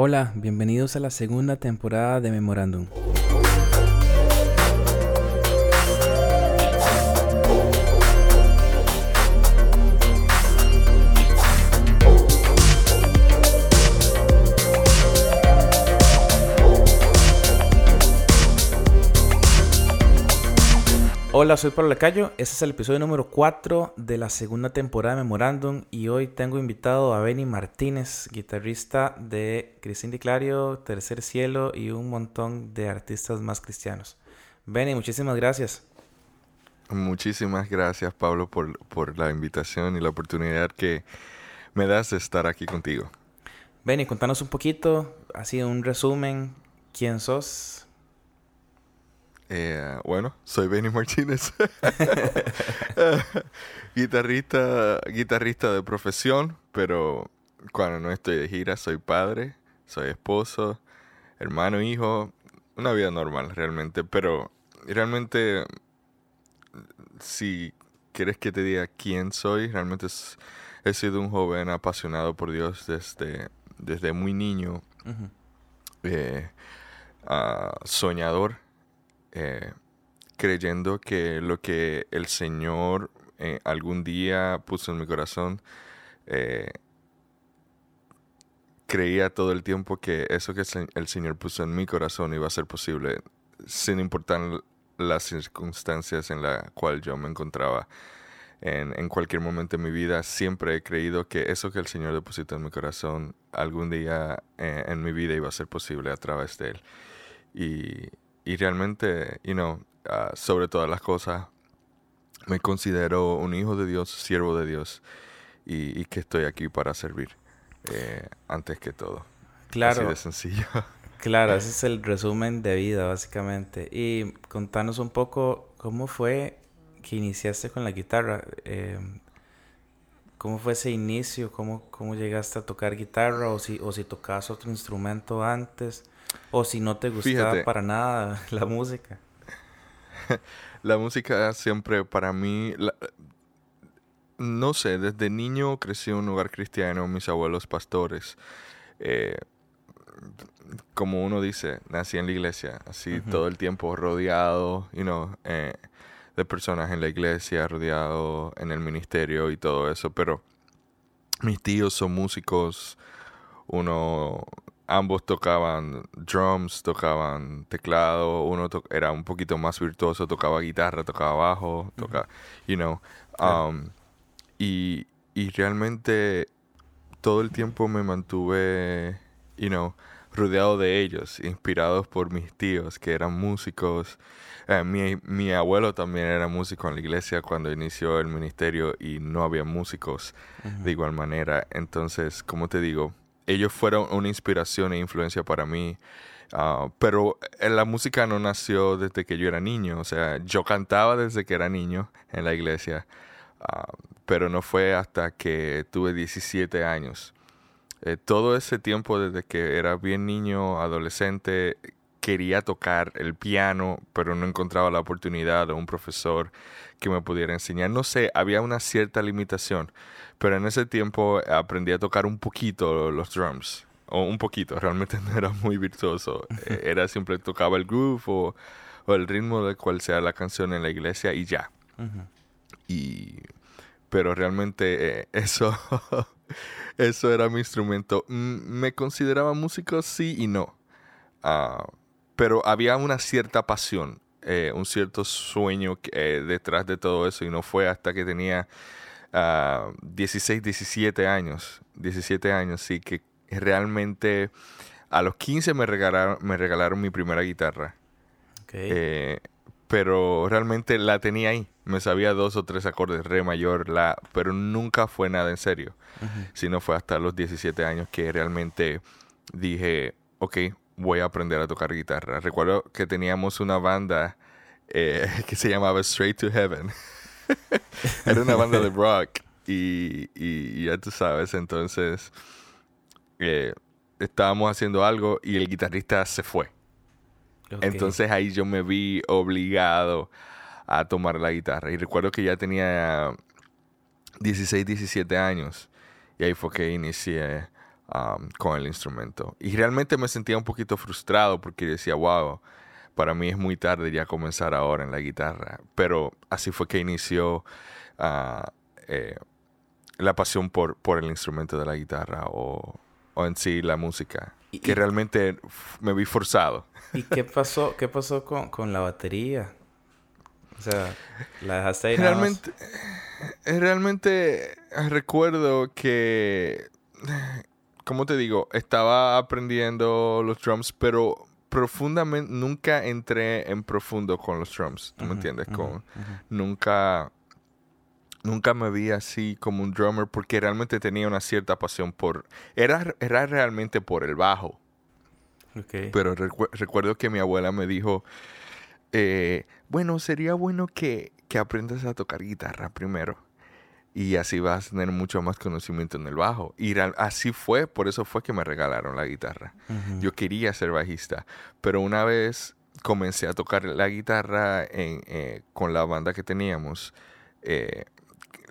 Hola, bienvenidos a la segunda temporada de Memorandum. Hola, soy Pablo Lecayo. Este es el episodio número 4 de la segunda temporada de Memorandum. Y hoy tengo invitado a Benny Martínez, guitarrista de Cristín Di Clario, Tercer Cielo y un montón de artistas más cristianos. Benny, muchísimas gracias. Muchísimas gracias, Pablo, por, por la invitación y la oportunidad que me das de estar aquí contigo. Benny, contanos un poquito, así un resumen, quién sos, eh, bueno, soy Benny Martínez. guitarrista, guitarrista de profesión, pero cuando no estoy de gira soy padre, soy esposo, hermano, hijo, una vida normal realmente, pero realmente si quieres que te diga quién soy, realmente he sido un joven apasionado por Dios desde, desde muy niño, eh, ah, soñador eh, creyendo que lo que el Señor eh, algún día puso en mi corazón, eh, creía todo el tiempo que eso que el Señor puso en mi corazón iba a ser posible, sin importar las circunstancias en las cuales yo me encontraba. En, en, cualquier momento de mi vida, siempre he creído que eso que el Señor depositó en mi corazón algún día en mi vida iba a ser posible a través de Él. Y, y realmente, you know, ah, sobre todas las cosas, me considero un hijo de Dios, siervo de Dios, y, que estoy aquí para servir, eh, antes que todo. Claro. Así de sencillo. Claro, ese es el resumen de vida, básicamente. Y contanos un poco cómo fue que iniciaste con la guitarra. Eh, ¿Cómo fue ese inicio? ¿Cómo, ¿Cómo llegaste a tocar guitarra? ¿O si, o si tocabas otro instrumento antes? O si no te gustaba para nada la música. la música siempre para mí, no sé, desde niño crecí en un lugar cristiano, mis abuelos pastores. Eh, como uno dice, nací en la iglesia, así todo el tiempo rodeado, you know, eh, de personas en la iglesia, rodeado en el ministerio y todo eso, pero mis tíos son músicos, uno ambos tocaban drums, tocaban teclado, uno era un poquito más virtuoso, tocaba guitarra, tocaba bajo, tocaba, you know. Um, y, y realmente todo el tiempo me mantuve, you know, rodeado de ellos, inspirados por mis tíos que eran músicos. Eh, mi, mi, abuelo también era músico en la iglesia cuando inició el ministerio y no había músicos de igual manera. Entonces, como te digo, ellos fueron una inspiración e influencia para mí. Ah, pero eh, la música no nació desde que yo era niño, o sea, yo cantaba desde que era niño en la iglesia, ah, pero no fue hasta que tuve 17 años. Eh, todo ese tiempo desde que era bien niño, adolescente, quería tocar el piano, pero no encontraba la oportunidad de un profesor que me pudiera enseñar. No sé, había una cierta limitación. Pero en ese tiempo aprendí a tocar un poquito los drums. O un poquito, realmente no era muy virtuoso. Eh, era siempre tocaba el groove o, el ritmo de cual sea la canción en la iglesia y ya. Y pero realmente eh, eso eso era mi instrumento. me consideraba músico sí y no. Ah, pero había una cierta pasión, eh, un cierto sueño detrás de todo eso y no fue hasta que tenía 16, 17 años, 17 años, sí, que realmente a los 15 me regalaron, me regalaron mi primera guitarra. Eh, pero realmente la tenía ahí. Me sabía dos o tres acordes, re mayor, la, pero nunca fue nada en serio. Sino fue hasta los 17 años que realmente dije, ok, voy a aprender a tocar guitarra. Recuerdo que teníamos una banda eh, que se llamaba Straight to Heaven. Era una banda de rock y, y, ya tú sabes, entonces eh, estábamos haciendo algo y el guitarrista se fue. Entonces ahí yo me vi obligado a tomar la guitarra. Y recuerdo que ya tenía 16, 17 años. Y ahí fue que inicié um, con el instrumento. Y realmente me sentía un poquito frustrado porque decía, wow, para mí es muy tarde ya comenzar ahora en la guitarra. Pero así fue que inició ah, eh, la pasión por, por el instrumento de la guitarra o, o en sí la música. que realmente me vi forzado. ¿Y qué pasó, qué pasó con, con la batería? O sea, la dejaste ahí Realmente, eh, realmente recuerdo que, ¿cómo te digo? Estaba aprendiendo los drums, pero profundamente, nunca entré en profundo con los drums, ¿tú me entiendes? con, Nunca, nunca me vi así como un drummer porque realmente tenía una cierta pasión por, era, era realmente por el bajo. Pero recuerdo que mi abuela me dijo, eh, bueno, sería bueno que, que aprendas a tocar guitarra primero. Y así vas a tener mucho más conocimiento en el bajo. Y así fue, por eso fue que me regalaron la guitarra. Yo quería ser bajista, pero una vez comencé a tocar la guitarra en, eh, con la banda que teníamos. Eh,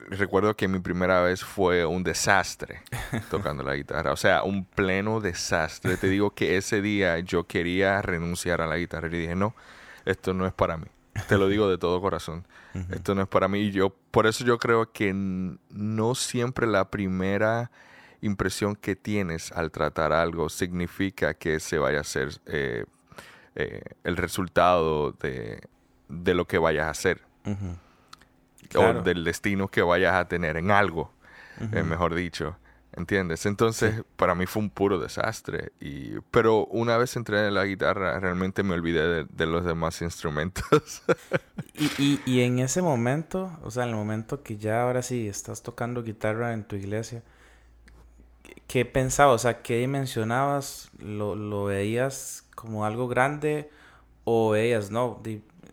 recuerdo que mi primera vez fue un desastre tocando la guitarra. O sea, un pleno desastre. Te digo que ese día yo quería renunciar a la guitarra y dije, no, esto no es para mí. Te lo digo de todo corazón. Esto no es para mí. Yo, por eso yo creo que no siempre la primera impresión que tienes al tratar algo significa que se vaya a ser eh, eh, el resultado de, lo que vayas a hacer. O del destino que vayas a tener en algo, eh, mejor dicho. ¿Entiendes? Entonces, para mí fue un puro desastre. Y, pero una vez entré en la guitarra, realmente me olvidé de, los demás instrumentos. y, y, en ese momento, o sea, en el momento que ya ahora sí estás tocando guitarra en tu iglesia, ¿qué pensabas? O sea, ¿qué dimensionabas? ¿Lo, lo veías como algo grande? ¿O veías, no,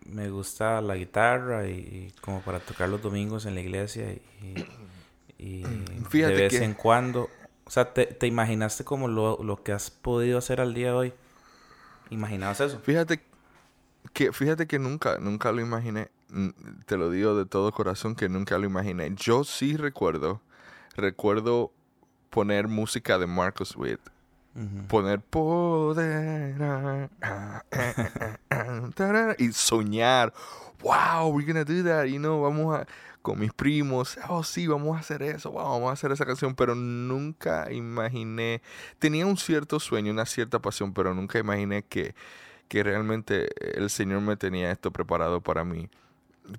me gusta la guitarra y, como para tocar los domingos en la iglesia y y de vez en cuando, o sea, te, te imaginaste como lo, lo, que has podido hacer al día de hoy. ¿Imaginabas eso? Fíjate que, fíjate que nunca, nunca lo imaginé. Te lo digo de todo corazón que nunca lo imaginé. Yo sí recuerdo, recuerdo poner música de Marcus Witt. Poner poder y soñar. Wow, we're gonna do that. You know, vamos a con mis primos, oh sí, vamos a hacer eso, vamos a hacer esa canción, pero nunca imaginé, tenía un cierto sueño, una cierta pasión, pero nunca imaginé que, que realmente el Señor me tenía esto preparado para mí.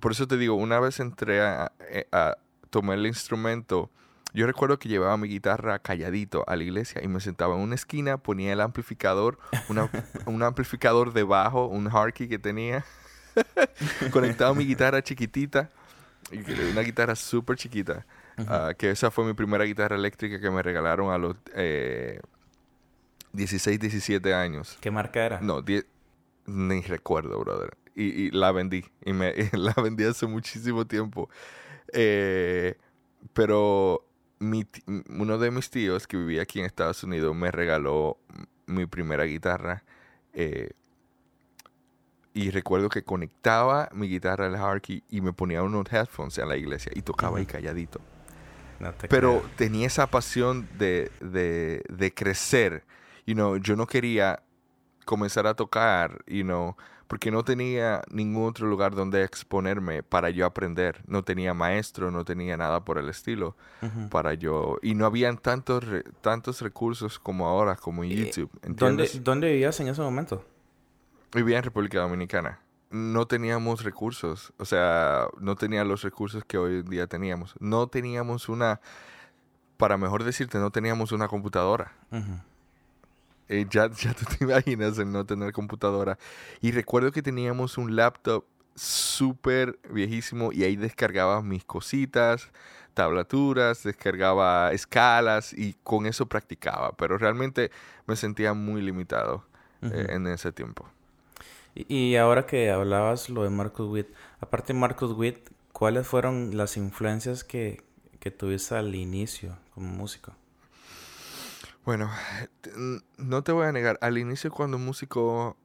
Por eso te digo, una vez entré a, a, tomar el instrumento, yo recuerdo que llevaba mi guitarra calladito a la iglesia y me sentaba en una esquina, ponía el amplificador, un amplificador debajo, un Harkey que tenía, conectaba mi guitarra chiquitita una guitarra súper chiquita. Ah, que esa fue mi primera guitarra eléctrica que me regalaron a los 16, eh, 17 años. ¿Qué marca era? No, ni recuerdo, brother. Y, la vendí. Y, me, la vendí hace muchísimo tiempo. Eh, pero uno de mis tíos que vivía aquí en Estados Unidos me regaló mi primera guitarra. Eh, y recuerdo que conectaba mi guitarra al Harkey y me ponía unos headphones en la iglesia y tocaba ahí calladito. Pero tenía esa pasión de, de, de, crecer. You know, yo no quería comenzar a tocar, you know, porque no tenía ningún otro lugar donde exponerme para yo aprender. No tenía maestro, no tenía nada por el estilo para yo. Y no habían tantos, tantos recursos como ahora, como en eh, YouTube. ¿Dónde, ¿Dónde vivías en ese momento? Vivía en República Dominicana. No teníamos recursos, o sea, no tenía los recursos que hoy en día teníamos. No teníamos una, para mejor decirte, no teníamos una computadora. Eh, ya, ya te imaginas el no tener computadora. Y recuerdo que teníamos un laptop súper viejísimo y ahí descargaba mis cositas, tablaturas, descargaba escalas y con eso practicaba. Pero realmente me sentía muy limitado eh, en ese tiempo. Y ahora que hablabas lo de Marcus Witt, aparte de Marcus Witt, ¿cuáles fueron las influencias que, que tuviste al inicio como músico? Bueno, no te voy a negar, al inicio cuando músico,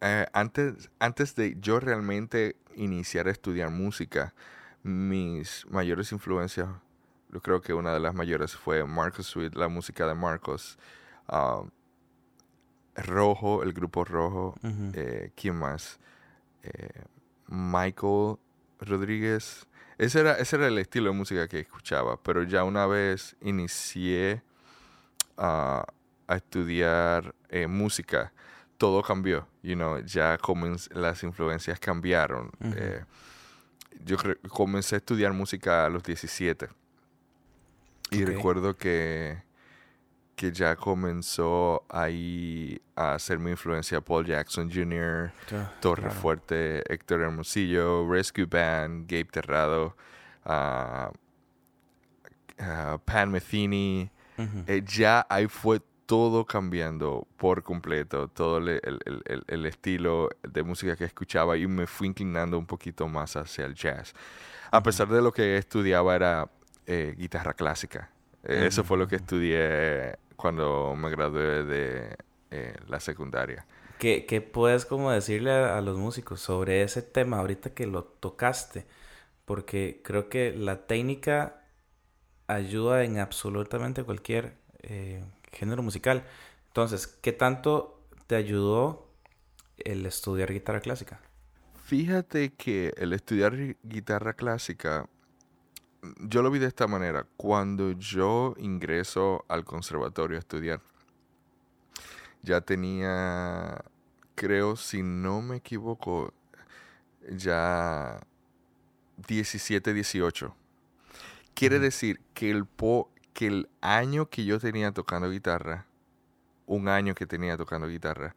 eh, antes, antes de yo realmente iniciar a estudiar música, mis mayores influencias yo creo que una de las mayores fue Marcos Sweet, la música de Marcos. Ah, Rojo, el grupo Rojo. Eh, ¿Quién más? Eh, Michael Rodríguez. Ese era, ese era el estilo de música que escuchaba, pero ya una vez inicié a estudiar eh, música, todo cambió, you know, ya las influencias cambiaron. yo comencé a estudiar música a los 17 y recuerdo que que ya comenzó ahí a ser mi influencia Paul Jackson Jr., Torre Fuerte, Héctor Hermosillo, Rescue Band, Gabe Terrado, uh, Pan Metheny. Eh, ya ahí fue todo cambiando por completo, todo el, el, estilo de música que escuchaba y me fui inclinando un poquito más hacia el jazz. A pesar de lo que estudiaba era eh, guitarra clásica. Eso fue lo que estudié cuando me gradué de eh, la secundaria. ¿Qué, ¿Qué, puedes como decirle a, los músicos sobre ese tema ahorita que lo tocaste? Porque creo que la técnica ayuda en absolutamente cualquier eh, género musical. Entonces, ¿qué tanto te ayudó el estudiar guitarra clásica? Fíjate que el estudiar guitarra clásica yo lo vi de esta manera. Cuando yo ingreso al conservatorio a estudiar, ya tenía, creo, si no me equivoco, ya 17, 18. Quiere decir que el, po, que el año que yo tenía tocando guitarra, un año que tenía tocando guitarra,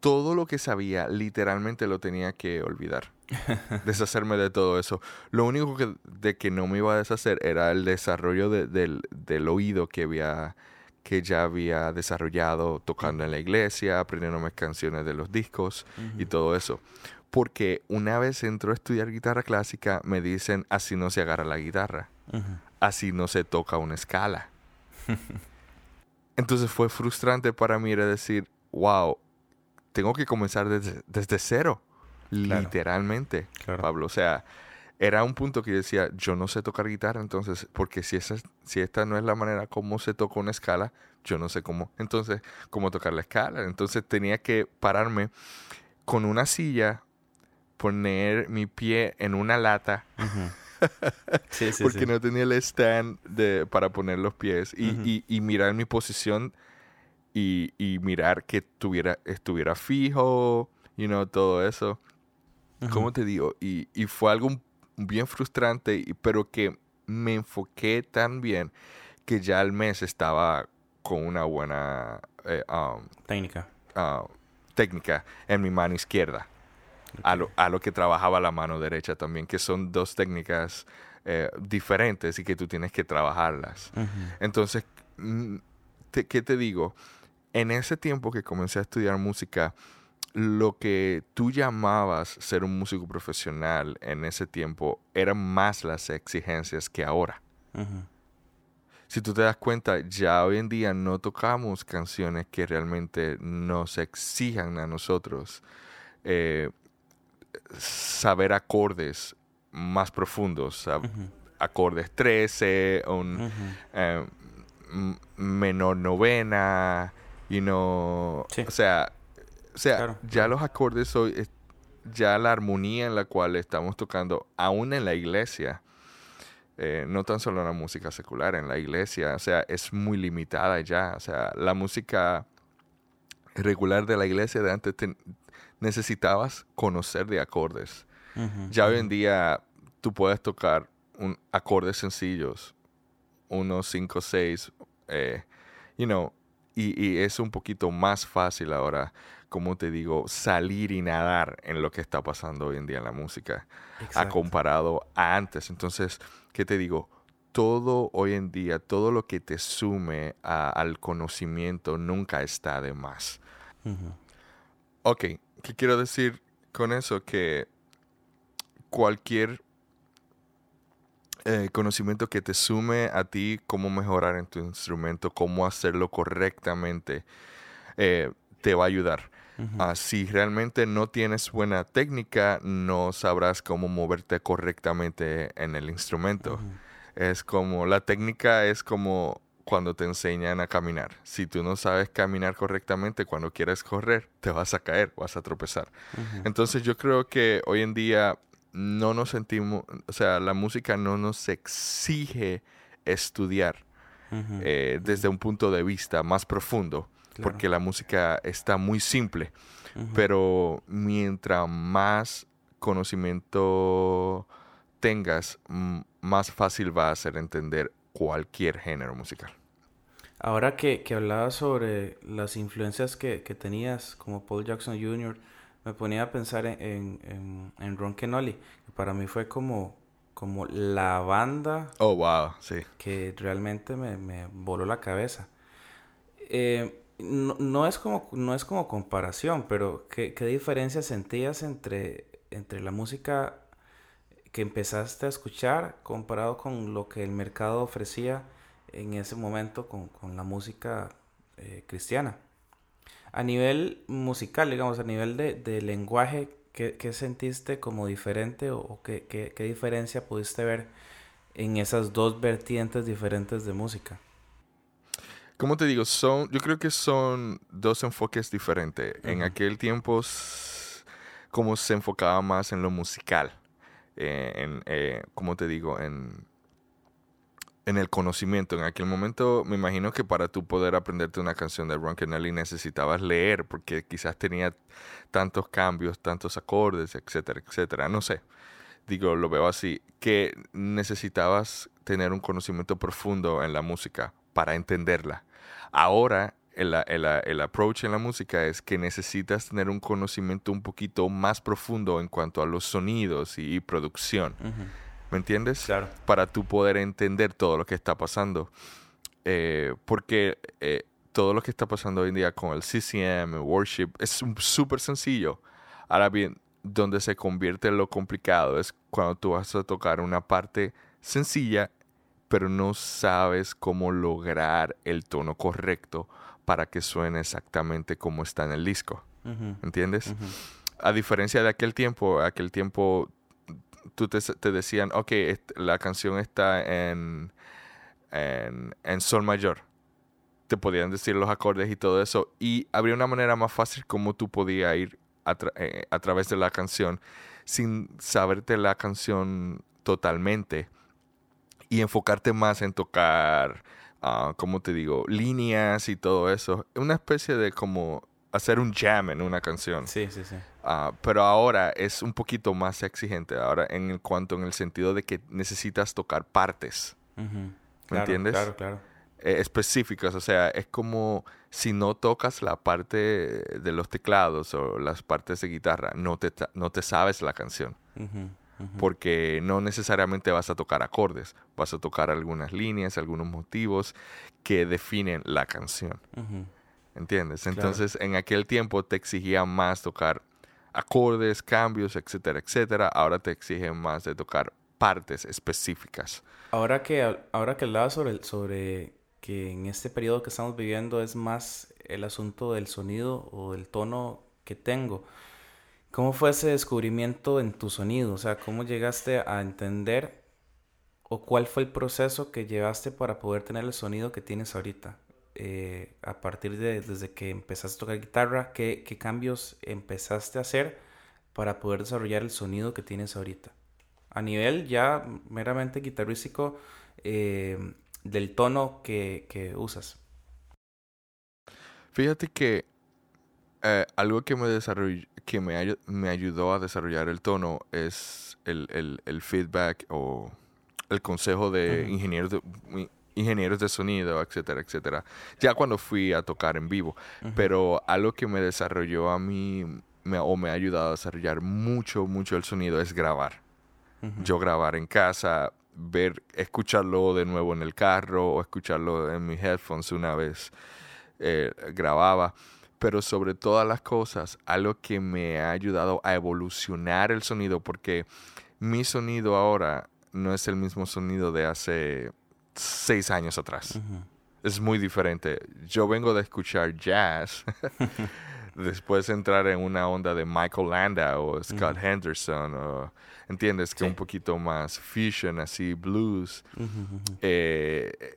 todo lo que sabía literalmente lo tenía que olvidar. deshacerme de todo eso. Lo único que, de que no me iba a deshacer era el desarrollo del, del, oído que había que ya había desarrollado tocando en la iglesia, aprendiéndome canciones de los discos y todo eso. Porque una vez entro a estudiar guitarra clásica, me dicen así no se agarra la guitarra, así no se toca una escala. Entonces fue frustrante para mí era decir, wow, tengo que comenzar desde, desde cero. Literalmente, Pablo. O sea, era un punto que yo decía, yo no sé tocar guitarra, entonces, porque si, esa, si esta no es la manera como se toca una escala, yo no sé cómo, entonces, cómo tocar la escala. Entonces tenía que pararme con una silla, poner mi pie en una lata. porque no tenía el stand de, para poner los pies y, y, mirar mi posición y, y, mirar que tuviera, estuviera fijo, you know, todo eso. ¿Cómo te digo? Y, y fue algo bien frustrante, pero que me enfoqué tan bien que ya al mes estaba con una buena eh, um, técnica. Uh, técnica en mi mano izquierda. A, lo, a, lo, que trabajaba la mano derecha también, que son dos técnicas eh, diferentes y que tú tienes que trabajarlas. Entonces, mm, ¿qué te digo? En ese tiempo que comencé a estudiar música, lo que tú llamabas ser un músico profesional en ese tiempo eran más las exigencias que ahora. Si tú te das cuenta, ya hoy en día no tocamos canciones que realmente nos exijan a nosotros eh, saber acordes más profundos, acordes 13, un eh, menor novena, y no, o sea, o sea, ya los acordes hoy, ya la armonía en la cual estamos tocando, aún en la iglesia, eh, no tan solo en la música secular, en la iglesia, o sea, es muy limitada ya. O sea, la música regular de la iglesia de antes necesitabas conocer de acordes. ya hoy en día tú puedes tocar un, acordes sencillos, unos cinco, seis, eh, you know, y, y, es un poquito más fácil ahora como te digo, salir y nadar en lo que está pasando hoy en día en la música, a comparado a antes. Entonces, ¿qué te digo? Todo hoy en día, todo lo que te sume al conocimiento nunca está de más. Ok, ¿qué quiero decir con eso? Que cualquier eh, conocimiento que te sume a ti cómo mejorar en tu instrumento, cómo hacerlo correctamente, eh, te va a ayudar. Ah, si realmente no tienes buena técnica, no sabrás cómo moverte correctamente en el instrumento. Es como, la técnica es como cuando te enseñan a caminar. Si tú no sabes caminar correctamente, cuando quieres correr, te vas a caer, vas a tropezar. Entonces yo creo que hoy en día no nos sentimos, o sea, la música no nos exige estudiar eh, desde un punto de vista más profundo, porque la música está muy simple, pero mientras más conocimiento tengas, más fácil va a ser entender cualquier género musical. Ahora que, que hablabas sobre las influencias que, que, tenías como Paul Jackson Jr., me ponía a pensar en, en, en, Ron Kenoli, que para mí fue como, como la banda oh, wow, sí. que realmente me, me voló la cabeza. Eh, no, no, es como, no es como comparación, pero ¿qué, qué diferencia sentías entre, entre la música que empezaste a escuchar comparado con lo que el mercado ofrecía en ese momento con, con la música eh, cristiana. A nivel musical, digamos, a nivel de, de lenguaje, ¿qué, ¿qué, sentiste como diferente o, qué, qué, qué, diferencia pudiste ver en esas dos vertientes diferentes de música? Como te digo, son, yo creo que son dos enfoques diferentes. En aquel tiempo, como se enfocaba más en lo musical eh, en, eh, como te digo, en, en el conocimiento. En aquel momento me imagino que para tú poder aprenderte una canción de Ron Kennedy necesitabas leer porque quizás tenía tantos cambios, tantos acordes, etcétera, etcétera. No sé, digo, lo veo así, que necesitabas tener un conocimiento profundo en la música para entenderla. Ahora el, el, el, approach en la música es que necesitas tener un conocimiento un poquito más profundo en cuanto a los sonidos y, producción. ¿Me entiendes? Claro. Para tú poder entender todo lo que está pasando. Eh, porque eh, todo lo que está pasando hoy en día con el CCM, el worship, es súper sencillo. Ahora bien, donde se convierte en lo complicado es cuando tú vas a tocar una parte sencilla, pero no sabes cómo lograr el tono correcto para que suene exactamente como está en el disco. ¿Entiendes? A diferencia de aquel tiempo, aquel tiempo tú te, decían, ok, la canción está en, en, sol mayor. Te podían decir los acordes y todo eso. Y habría una manera más fácil como tú podías ir a, eh, a través de la canción sin saberte la canción totalmente y enfocarte más en tocar uh, como te digo, líneas y todo eso. Una especie de como hacer un jam en una canción. Sí, sí, sí. Uh, pero ahora es un poquito más exigente. Ahora, en cuanto en el sentido de que necesitas tocar partes. ¿Me entiendes? Claro, claro. Eh, específicas. O sea, es como si no tocas la parte de los teclados o las partes de guitarra, no te, no te sabes la canción porque no necesariamente vas a tocar acordes, vas a tocar algunas líneas, algunos motivos que definen la canción. ¿Entiendes? Entonces, en aquel tiempo te exigía más tocar acordes, cambios, etcétera, etcétera. Ahora te exigen más de tocar partes específicas. Ahora que, ahora que hablaba sobre, sobre que en este periodo que estamos viviendo es más el asunto del sonido o del tono que tengo. ¿Cómo fue ese descubrimiento en tu sonido? O sea, ¿cómo llegaste a entender o cuál fue el proceso que llevaste para poder tener el sonido que tienes ahorita? Eh, a partir de desde que empezaste a tocar guitarra, ¿qué, ¿qué, cambios empezaste a hacer para poder desarrollar el sonido que tienes ahorita? A nivel ya meramente guitarrístico eh, del tono que, que usas. Fíjate que eh, algo que me desarrolló, que me, me, ayudó a desarrollar el tono es el, el, el feedback o el consejo de, ingenieros de ingenieros de sonido, etcétera, etcétera. Ya cuando fui a tocar en vivo. Pero algo que me desarrolló a mí me, o me ha ayudado a desarrollar mucho, mucho el sonido es grabar. Yo grabar en casa, ver, escucharlo de nuevo en el carro o escucharlo en mis headphones una vez eh, grababa pero sobre todas las cosas, algo que me ha ayudado a evolucionar el sonido, porque mi sonido ahora no es el mismo sonido de hace seis años atrás. Es muy diferente. Yo vengo de escuchar jazz después entrar en una onda de Michael Landa o Scott Henderson, o, ¿entiendes? Que un poquito más fusion, así, blues. Eh,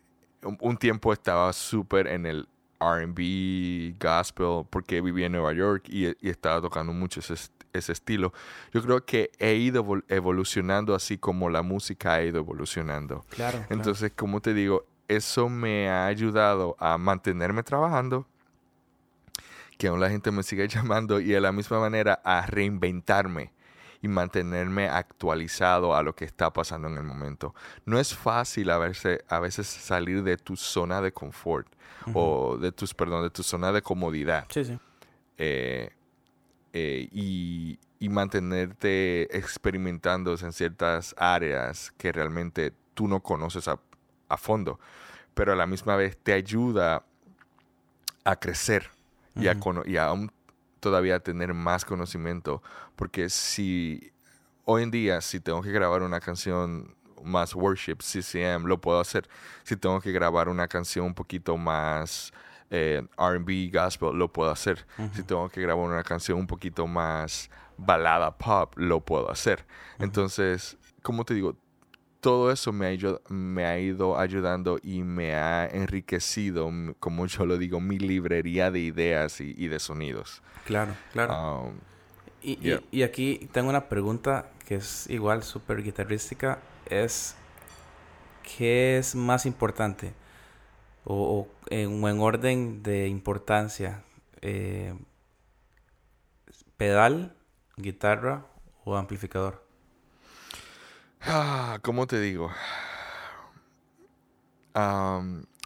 un, tiempo estaba súper en el RB, gospel, porque vivía en Nueva York y, estaba tocando mucho ese, ese, estilo. Yo creo que he ido evolucionando así como la música ha ido evolucionando. Claro. Entonces, como te digo, eso me ha ayudado a mantenerme trabajando, que aún la gente me siga llamando y de la misma manera a reinventarme y mantenerme actualizado a lo que está pasando en el momento. No es fácil a veces, a veces salir de tu zona de confort o de tus, perdón, de tu zona de comodidad. Sí, sí. Eh, eh, y, y, mantenerte experimentando en ciertas áreas que realmente tú no conoces a, a fondo, pero a la misma vez te ayuda a crecer y, a, y aún todavía tener más conocimiento, porque si hoy en día, si tengo que grabar una canción más worship, CCM, lo puedo hacer. Si tengo que grabar una canción un poquito más eh, RB, gospel, lo puedo hacer. Si tengo que grabar una canción un poquito más balada pop, lo puedo hacer. Entonces, como te digo, todo eso me ha, me ha ido ayudando y me ha enriquecido, como yo lo digo, mi librería de ideas y, de sonidos. Claro, claro. Um, y, aquí tengo una pregunta que es igual súper guitarrística. Es, ¿qué es más importante? O, en, en, orden de importancia. Eh, ¿Pedal, guitarra o amplificador? Ah, ¿Cómo te digo?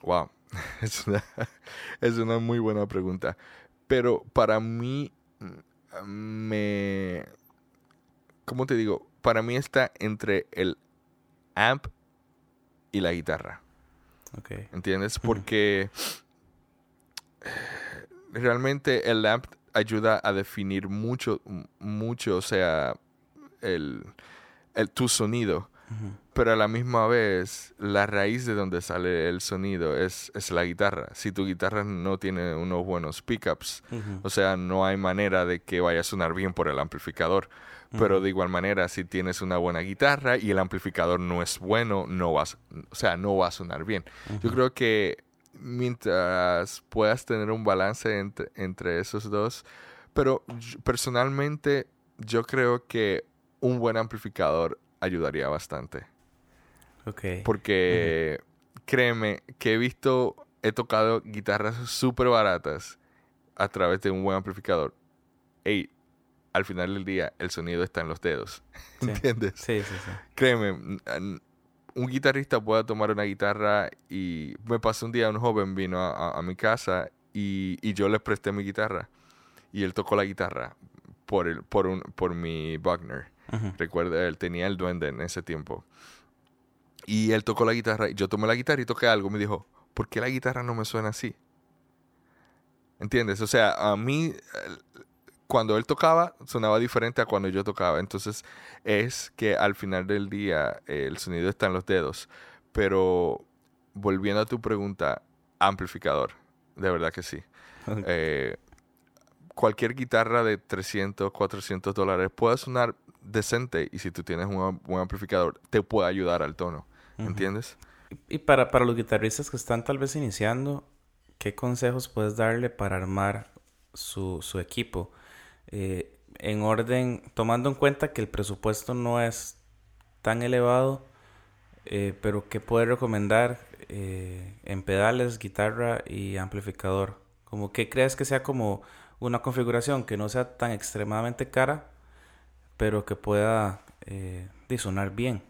wow, es una, es una muy buena pregunta. Pero para mí, mm, me... ¿Cómo te digo? Para mí está entre el amp y la guitarra. Okay. ¿Entiendes? Porque realmente el amp ayuda a definir mucho, mucho, o sea, el el, tu sonido. Pero a la misma vez, la raíz de donde sale el sonido es, es la guitarra. Si tu guitarra no tiene unos buenos pickups, o sea, no hay manera de que vaya a sonar bien por el amplificador. Pero de igual manera, si tienes una buena guitarra y el amplificador no es bueno, no vas, o sea, no va a sonar bien. Yo creo que mientras puedas tener un balance entre, entre esos dos, pero personalmente yo creo que un buen amplificador ayudaría bastante. Ok. Porque créeme que he visto, he tocado guitarras súper baratas a través de un buen amplificador. Y al final del día el sonido está en los dedos. ¿Entiendes? Sí, sí, sí. Créeme, un guitarrista puede tomar una guitarra y me pasó un día un joven vino a, mi casa y, y, yo le presté mi guitarra y él tocó la guitarra por, el, por, un, por mi Wagner. Recuerda, él tenía el duende en ese tiempo. Y él tocó la guitarra. Y yo tomé la guitarra y toqué algo. Me dijo, ¿por qué la guitarra no me suena así? ¿Entiendes? O sea, a mí, cuando él tocaba, sonaba diferente a cuando yo tocaba. Entonces, es que al final del día el sonido está en los dedos. Pero, volviendo a tu pregunta, amplificador. De verdad que sí. Eh, cualquier guitarra de 300, 400 dólares puede sonar decente y si tú tienes un buen amplificador, te puede ayudar al tono. ¿Entiendes? Y para, para los guitarristas que están tal vez iniciando, ¿qué consejos puedes darle para armar su, su equipo? Eh, en orden, tomando en cuenta que el presupuesto no es tan elevado, eh, pero ¿qué puedes recomendar eh, en pedales, guitarra y amplificador? Como que crees que sea como una configuración que no sea tan extremadamente cara, pero que pueda eh, sonar bien.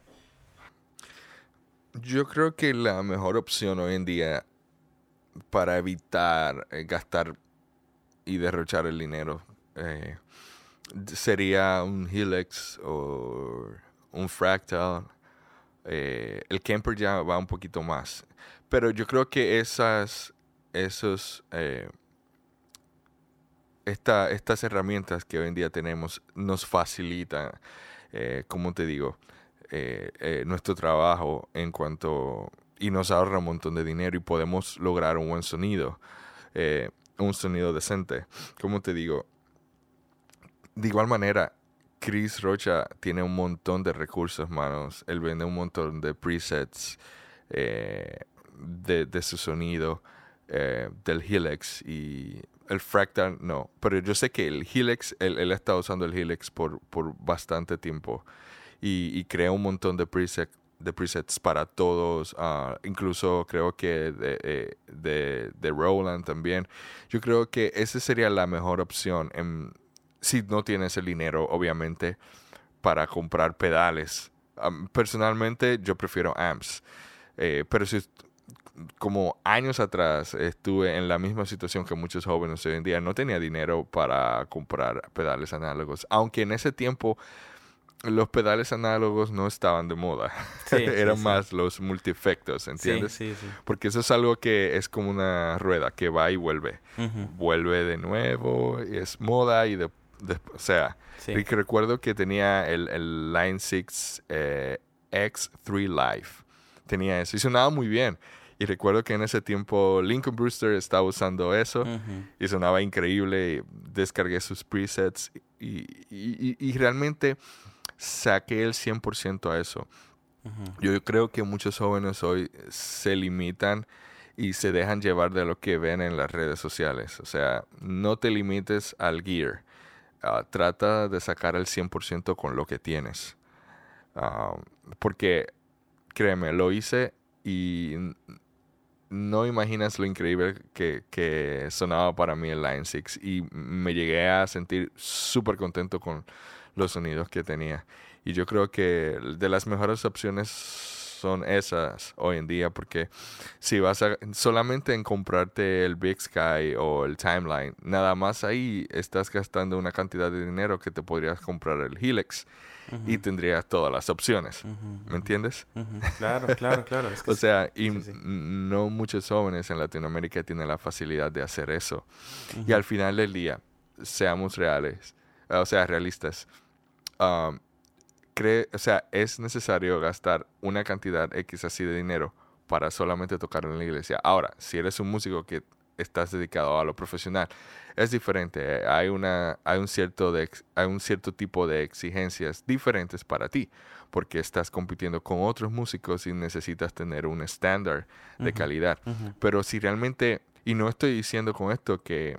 Yo creo que la mejor opción hoy en día para evitar eh, gastar y derrochar el dinero eh, sería un Helix o un Fractal. Eh, el Camper ya va un poquito más. Pero yo creo que esas, esos estas herramientas que hoy en día tenemos nos facilitan, eh, como te digo, eh, eh, nuestro trabajo en cuanto y nos ahorra un montón de dinero y podemos lograr un buen sonido. un sonido decente. Como te digo, de igual manera, Chris Rocha tiene un montón de recursos, manos. Él vende un montón de presets eh, de, su sonido, del Helix y el Fractal, no. Pero yo sé que el Helix, él, él ha estado usando el Helix por, por bastante tiempo y, y crea un montón de presets de presets para todos, ah, incluso creo que de, eh, de, de, Roland también. Yo creo que esa sería la mejor opción si no tienes el dinero, obviamente, para comprar pedales. personalmente, yo prefiero amps. Eh, pero si como años atrás estuve en la misma situación que muchos jóvenes hoy en día, no tenía dinero para comprar pedales análogos, aunque en ese tiempo los pedales análogos no estaban de moda, eran más los multiefectos, ¿entiendes? Porque eso es algo que es como una rueda que va y vuelve, vuelve de nuevo, y es moda y de, o sea, recuerdo que tenía el, el Line 6 eh, X3 Live. Tenía eso y sonaba muy bien. Y recuerdo que en ese tiempo Lincoln Brewster estaba usando eso y sonaba increíble. Descargué sus presets y, y, realmente saqué el 100% a eso. Yo creo que muchos jóvenes hoy se limitan y se dejan llevar de lo que ven en las redes sociales. O sea, no te limites al gear. Ah, trata de sacar el 100% con lo que tienes. Ah, porque, créeme, lo hice y no imaginas lo increíble que, sonaba para mí el Line 6 y me llegué a sentir súper contento con los sonidos que tenía. Y yo creo que de las mejores opciones son esas hoy en día porque si vas a solamente en comprarte el Big Sky o el Timeline, nada más ahí estás gastando una cantidad de dinero que te podrías comprar el Helix y tendrías todas las opciones. ¿Me entiendes? Claro, claro, claro. o sea, y no muchos jóvenes en Latinoamérica tienen la facilidad de hacer eso. Y al final del día, seamos reales, o sea, realistas. Um, cree, o sea, es necesario gastar una cantidad X así de dinero para solamente tocar en la iglesia. Ahora, si eres un músico que estás dedicado a lo profesional, es diferente. Hay una, hay un cierto de, hay un cierto tipo de exigencias diferentes para ti, porque estás compitiendo con otros músicos y necesitas tener un estándar de calidad. Pero si realmente, y no estoy diciendo con esto que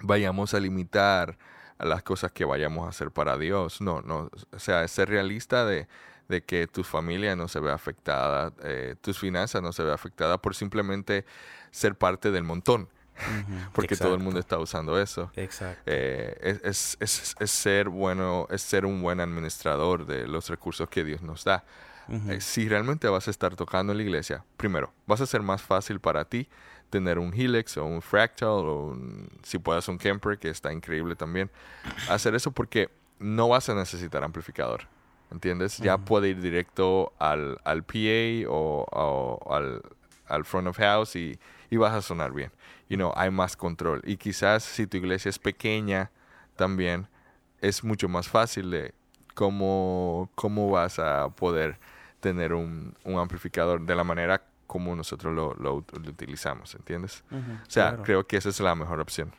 vayamos a limitar las cosas que vayamos a hacer para Dios. No, no, o sea, ser realista de, de que tu familia no se ve afectada, eh, tus finanzas no se ve afectada por simplemente ser parte del montón. Porque todo el mundo está usando eso. Exacto. Eh, es, es, es, ser bueno, es ser un buen administrador de los recursos que Dios nos da. Eh, si realmente vas a estar tocando en la iglesia, primero, vas a ser más fácil para ti tener un Helix o un Fractal o si puedes un Kemper, que está increíble también. Hacer eso porque no vas a necesitar amplificador. ¿Entiendes? Ya puede ir directo al, al PA o, al, al, front of house y, y, vas a sonar bien. You know, hay más control. Y quizás si tu iglesia es pequeña también, es mucho más fácil de cómo, cómo vas a poder tener un, un amplificador de la manera como nosotros lo, lo, utilizamos, ¿entiendes? o sea, creo que esa es la mejor opción.